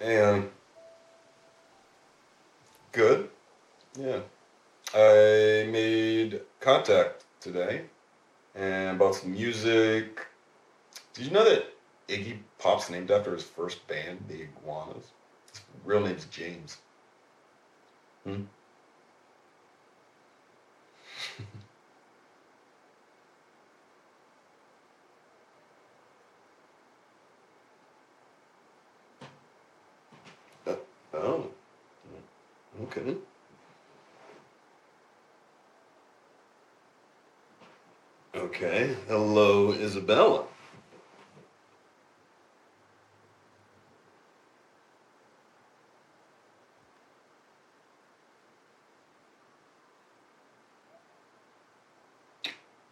And good. Yeah. I made contact today and bought some music. Did you know that Iggy Pop's named after his first band, the Iguanas? His real name's James. Hmm? Uh, oh, okay. Okay. Hello, Isabella.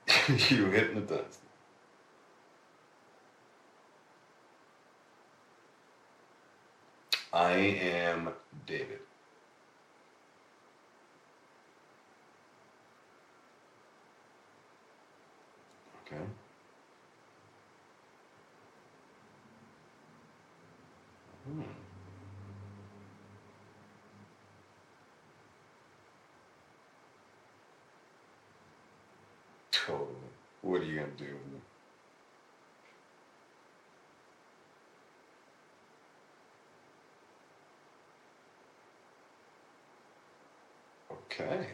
you hypnotized. I am David. Okay. Hmm. Totally. What are you gonna do? Okay. Alright. Okay.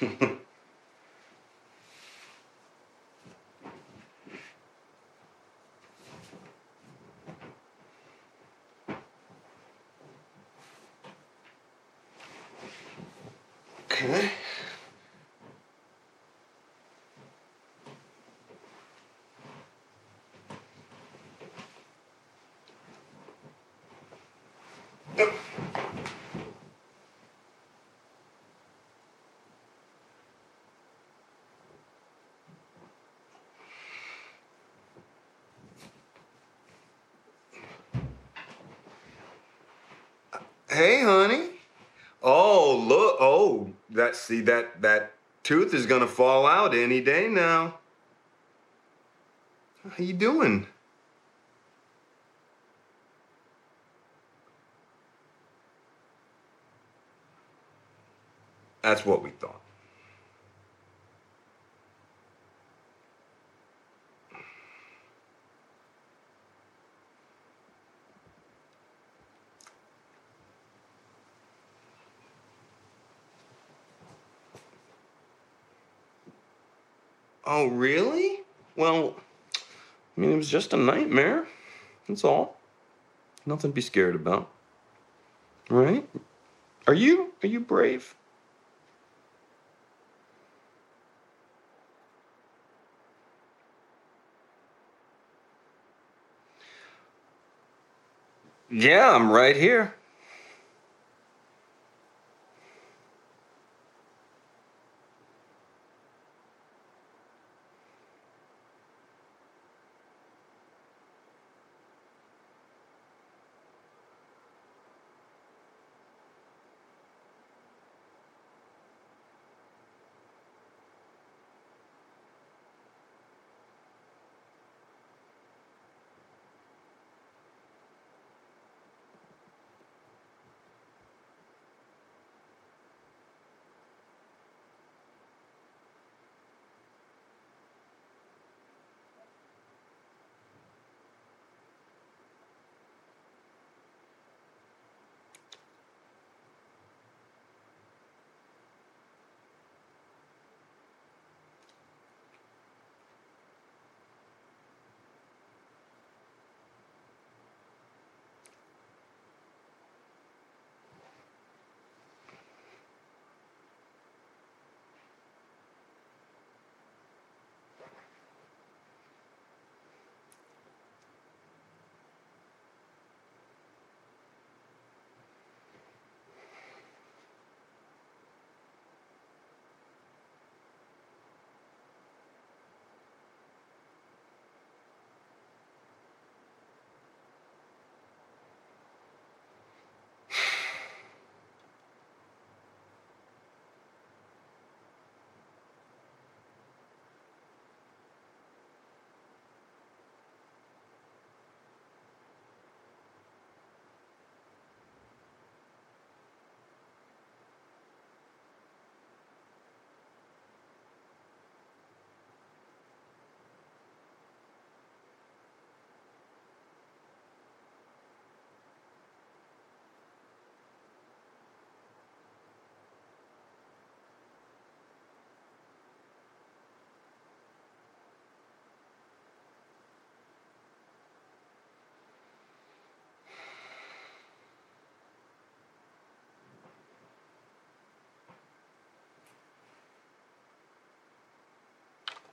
Yep. Hey, honey. Oh, look. Oh, that see that that tooth is gonna fall out any day now. How you doing? That's what we thought. Oh, really? Well, I mean, it was just a nightmare. That's all. Nothing to be scared about. Right? Are you? Are you brave? Yeah, I'm right here.